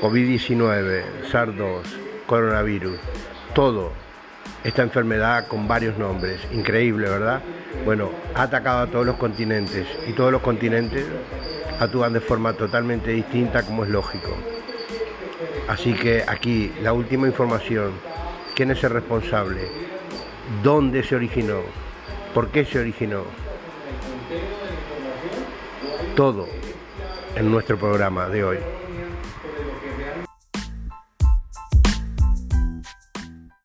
COVID-19, SARS-2, coronavirus, todo, esta enfermedad con varios nombres, increíble, ¿verdad? Bueno, ha atacado a todos los continentes y todos los continentes actúan de forma totalmente distinta como es lógico. Así que aquí la última información, ¿quién es el responsable? ¿Dónde se originó? ¿Por qué se originó? Todo en nuestro programa de hoy.